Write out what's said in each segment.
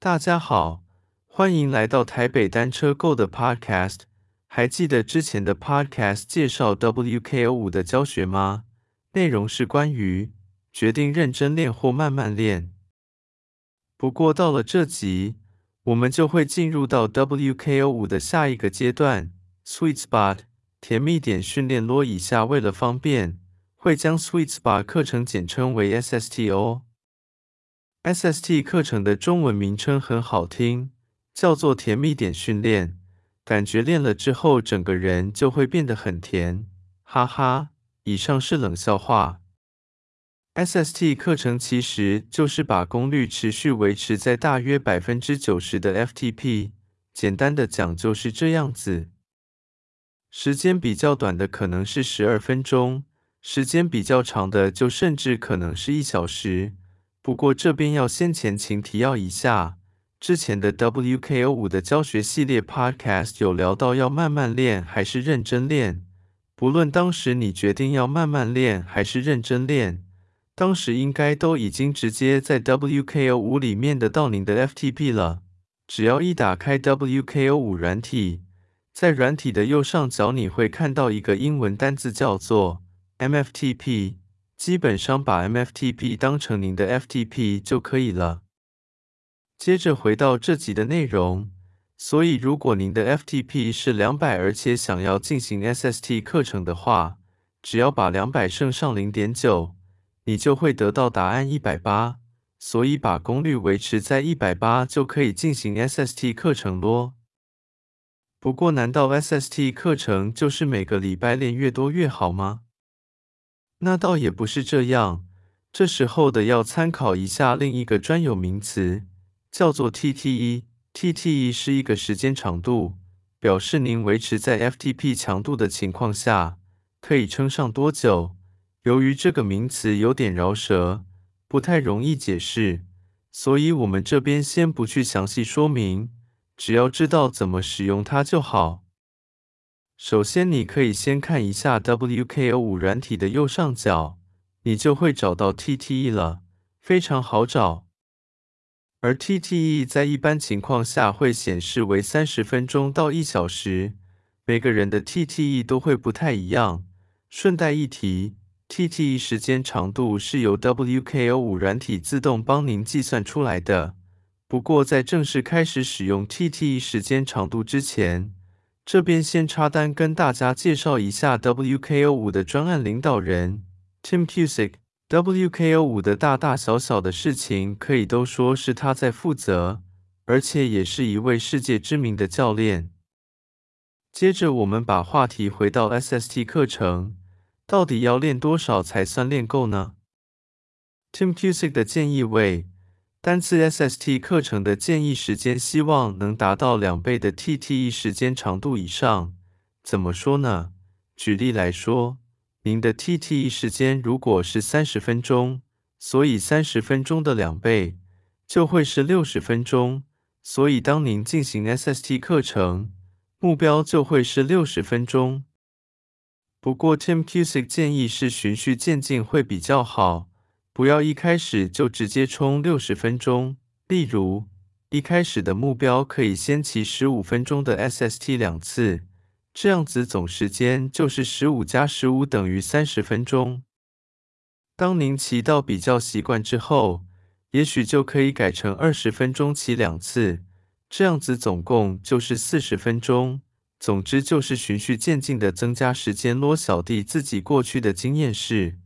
大家好，欢迎来到台北单车购的 Podcast。还记得之前的 Podcast 介绍 WKO 五的教学吗？内容是关于决定认真练或慢慢练。不过到了这集，我们就会进入到 WKO 五的下一个阶段 Sweet Spot 甜蜜点训练啰。以下为了方便，会将 Sweet Spot 课程简称为 SSTO。SST 课程的中文名称很好听，叫做甜蜜点训练，感觉练了之后整个人就会变得很甜，哈哈。以上是冷笑话。SST 课程其实就是把功率持续维持在大约百分之九十的 FTP，简单的讲就是这样子。时间比较短的可能是十二分钟。时间比较长的，就甚至可能是一小时。不过这边要先前情提要一下，之前的 WKO 五的教学系列 Podcast 有聊到要慢慢练还是认真练。不论当时你决定要慢慢练还是认真练，当时应该都已经直接在 WKO 五里面得到您的 FTP 了。只要一打开 WKO 五软体，在软体的右上角你会看到一个英文单字叫做。MFTP，基本上把 MFTP 当成您的 FTP 就可以了。接着回到这集的内容，所以如果您的 FTP 是两百，而且想要进行 SST 课程的话，只要把两百乘上零点九，你就会得到答案一百八。所以把功率维持在一百八就可以进行 SST 课程咯。不过，难道 SST 课程就是每个礼拜练越多越好吗？那倒也不是这样，这时候的要参考一下另一个专有名词，叫做 TTE。TTE 是一个时间长度，表示您维持在 FTP 强度的情况下，可以撑上多久。由于这个名词有点饶舌，不太容易解释，所以我们这边先不去详细说明，只要知道怎么使用它就好。首先，你可以先看一下 WKO 五软体的右上角，你就会找到 TTE 了，非常好找。而 TTE 在一般情况下会显示为三十分钟到一小时，每个人的 TTE 都会不太一样。顺带一提，TTE 时间长度是由 WKO 五软体自动帮您计算出来的。不过，在正式开始使用 TTE 时间长度之前，这边先插单跟大家介绍一下 WKO 五的专案领导人 Tim Cusick。WKO 五的大大小小的事情，可以都说是他在负责，而且也是一位世界知名的教练。接着，我们把话题回到 SST 课程，到底要练多少才算练够呢？Tim Cusick 的建议为。单次 SST 课程的建议时间，希望能达到两倍的 TTE 时间长度以上。怎么说呢？举例来说，您的 TTE 时间如果是三十分钟，所以三十分钟的两倍就会是六十分钟。所以当您进行 SST 课程，目标就会是六十分钟。不过 Tim Cusick 建议是循序渐进会比较好。不要一开始就直接冲六十分钟。例如，一开始的目标可以先骑十五分钟的 SST 两次，这样子总时间就是十五加十五等于三十分钟。当您骑到比较习惯之后，也许就可以改成二十分钟骑两次，这样子总共就是四十分钟。总之就是循序渐进的增加时间咯。小弟自己过去的经验是。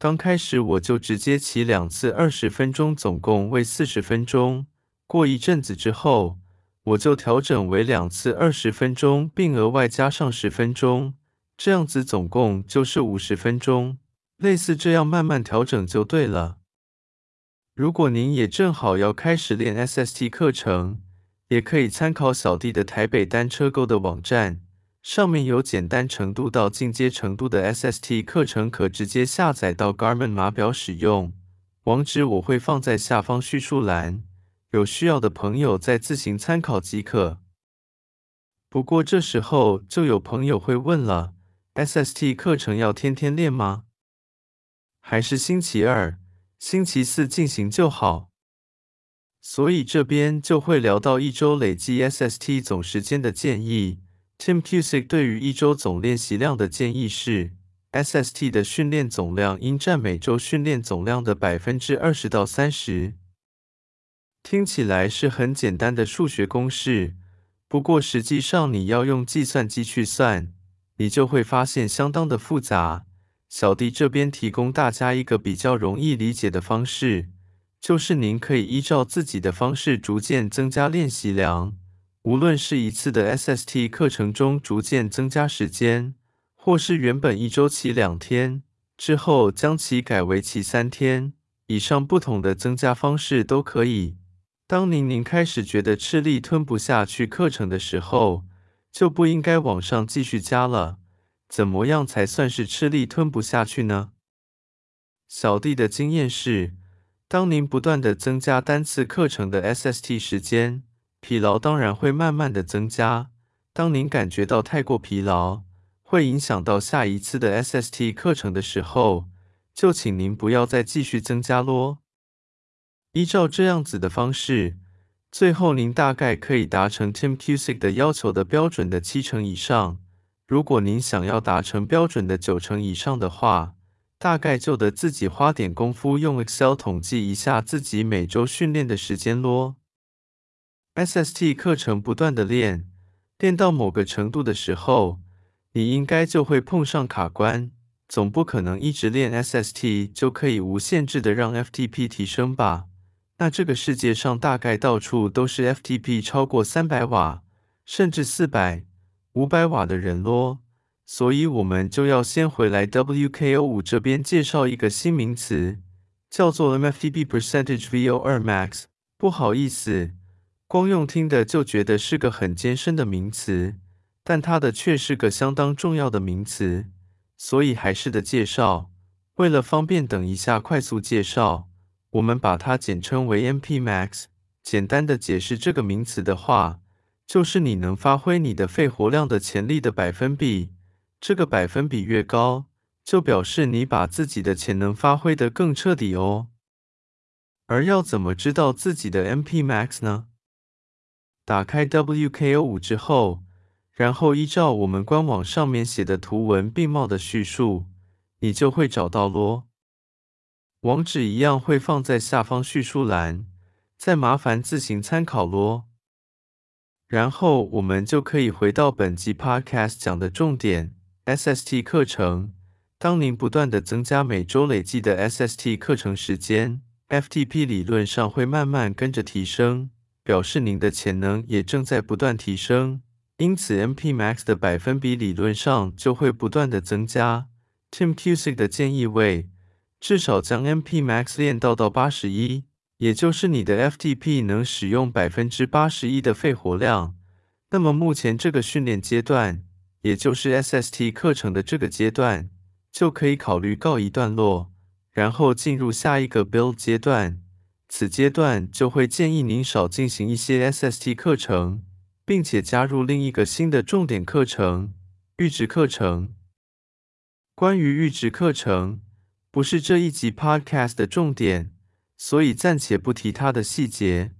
刚开始我就直接骑两次二十分钟，总共为四十分钟。过一阵子之后，我就调整为两次二十分钟，并额外加上十分钟，这样子总共就是五十分钟。类似这样慢慢调整就对了。如果您也正好要开始练 SST 课程，也可以参考小弟的台北单车购的网站。上面有简单程度到进阶程度的 SST 课程，可直接下载到 Garmin 码表使用。网址我会放在下方叙述栏，有需要的朋友再自行参考即可。不过这时候就有朋友会问了：SST 课程要天天练吗？还是星期二、星期四进行就好？所以这边就会聊到一周累计 SST 总时间的建议。Tim Cusick 对于一周总练习量的建议是，SST 的训练总量应占每周训练总量的百分之二十到三十。听起来是很简单的数学公式，不过实际上你要用计算机去算，你就会发现相当的复杂。小弟这边提供大家一个比较容易理解的方式，就是您可以依照自己的方式逐渐增加练习量。无论是一次的 SST 课程中逐渐增加时间，或是原本一周期两天之后将其改为期三天，以上不同的增加方式都可以。当您您开始觉得吃力吞不下去课程的时候，就不应该往上继续加了。怎么样才算是吃力吞不下去呢？小弟的经验是，当您不断的增加单次课程的 SST 时间。疲劳当然会慢慢的增加。当您感觉到太过疲劳，会影响到下一次的 SST 课程的时候，就请您不要再继续增加咯。依照这样子的方式，最后您大概可以达成 Tim Cusick 的要求的标准的七成以上。如果您想要达成标准的九成以上的话，大概就得自己花点功夫用 Excel 统计一下自己每周训练的时间咯。SST 课程不断的练，练到某个程度的时候，你应该就会碰上卡关。总不可能一直练 SST 就可以无限制的让 FTP 提升吧？那这个世界上大概到处都是 FTP 超过三百瓦，甚至四百、五百瓦的人咯。所以我们就要先回来 WKO5 这边介绍一个新名词，叫做 MFTP Percentage VO2 Max。不好意思。光用听的就觉得是个很艰深的名词，但它的却是个相当重要的名词，所以还是得介绍。为了方便，等一下快速介绍，我们把它简称为 MPmax。简单的解释这个名词的话，就是你能发挥你的肺活量的潜力的百分比。这个百分比越高，就表示你把自己的潜能发挥得更彻底哦。而要怎么知道自己的 MPmax 呢？打开 WKO5 之后，然后依照我们官网上面写的图文并茂的叙述，你就会找到咯。网址一样会放在下方叙述栏，再麻烦自行参考咯。然后我们就可以回到本集 Podcast 讲的重点：SST 课程。当您不断的增加每周累计的 SST 课程时间，FTP 理论上会慢慢跟着提升。表示您的潜能也正在不断提升，因此 MPmax 的百分比理论上就会不断的增加。Tim Cusick 的建议为至少将 MPmax 练到到八十一，也就是你的 FTP 能使用百分之八十一的肺活量。那么目前这个训练阶段，也就是 SST 课程的这个阶段，就可以考虑告一段落，然后进入下一个 Build 阶段。此阶段就会建议您少进行一些 SST 课程，并且加入另一个新的重点课程——阈值课程。关于阈值课程，不是这一集 Podcast 的重点，所以暂且不提它的细节。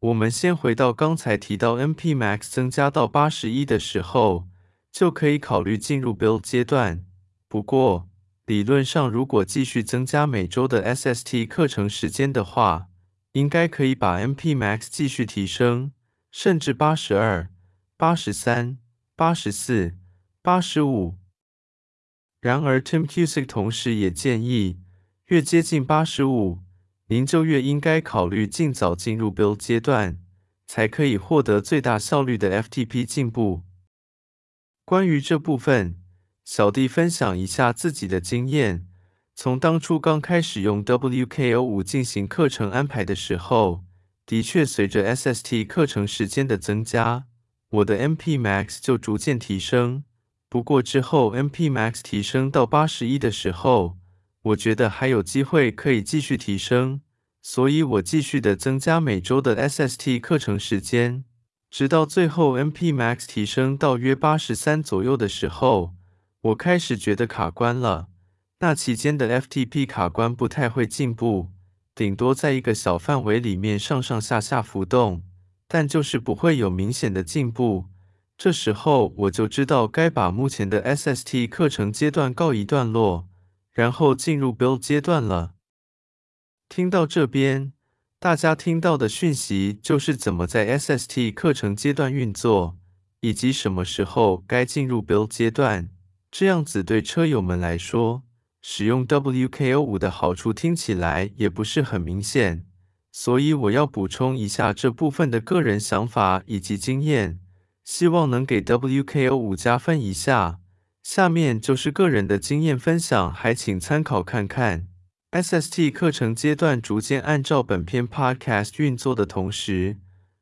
我们先回到刚才提到 MPmax 增加到八十一的时候，就可以考虑进入 Build 阶段。不过，理论上，如果继续增加每周的 SST 课程时间的话，应该可以把 MPmax 继续提升，甚至八十二、八十三、八十四、八十五。然而，Tim Cusick 同时也建议，越接近八十五，您就越应该考虑尽早进入 Build 阶段，才可以获得最大效率的 FTP 进步。关于这部分，小弟分享一下自己的经验。从当初刚开始用 WKO5 进行课程安排的时候，的确随着 SST 课程时间的增加，我的 MPmax 就逐渐提升。不过之后 MPmax 提升到八十一的时候，我觉得还有机会可以继续提升，所以我继续的增加每周的 SST 课程时间，直到最后 MPmax 提升到约八十三左右的时候。我开始觉得卡关了，那期间的 FTP 卡关不太会进步，顶多在一个小范围里面上上下下浮动，但就是不会有明显的进步。这时候我就知道该把目前的 SST 课程阶段告一段落，然后进入 Build 阶段了。听到这边，大家听到的讯息就是怎么在 SST 课程阶段运作，以及什么时候该进入 Build 阶段。这样子对车友们来说，使用 WKO5 的好处听起来也不是很明显，所以我要补充一下这部分的个人想法以及经验。希望能给 WKO5 加分一下。下面就是个人的经验分享，还请参考看看。SST 课程阶段逐渐按照本篇 Podcast 运作的同时，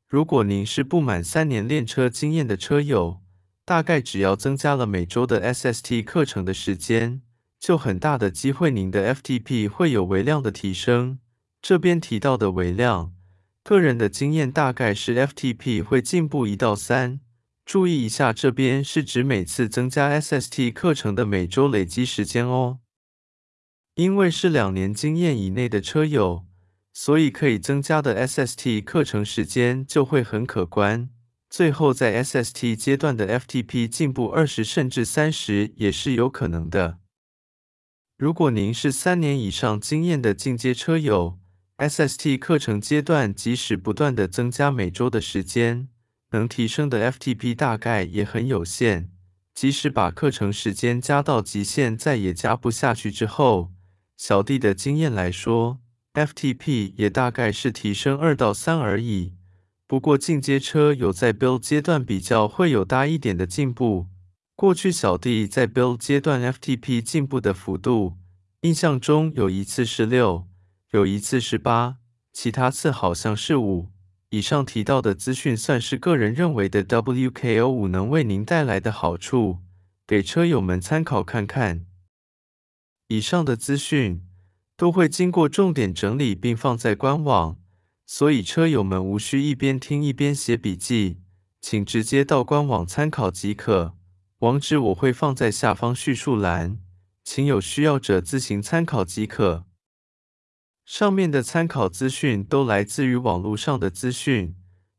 如果您是不满三年练车经验的车友，大概只要增加了每周的 SST 课程的时间，就很大的机会您的 FTP 会有微量的提升。这边提到的微量，个人的经验大概是 FTP 会进步一到三。注意一下，这边是指每次增加 SST 课程的每周累积时间哦。因为是两年经验以内的车友，所以可以增加的 SST 课程时间就会很可观。最后在 SST 阶段的 FTP 进步二十甚至三十也是有可能的。如果您是三年以上经验的进阶车友，SST 课程阶段即使不断的增加每周的时间。能提升的 FTP 大概也很有限，即使把课程时间加到极限，再也加不下去之后，小弟的经验来说，FTP 也大概是提升二到三而已。不过进阶车有在 Build 阶段比较会有大一点的进步。过去小弟在 Build 阶段 FTP 进步的幅度，印象中有一次是六，有一次是八，其他次好像是五。以上提到的资讯算是个人认为的 WKO5 能为您带来的好处，给车友们参考看看。以上的资讯都会经过重点整理并放在官网，所以车友们无需一边听一边写笔记，请直接到官网参考即可。网址我会放在下方叙述栏，请有需要者自行参考即可。上面的参考资讯都来自于网络上的资讯，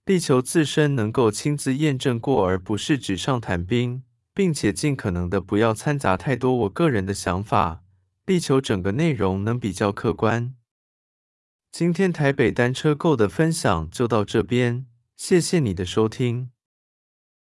力求自身能够亲自验证过，而不是纸上谈兵，并且尽可能的不要掺杂太多我个人的想法，力求整个内容能比较客观。今天台北单车购的分享就到这边，谢谢你的收听。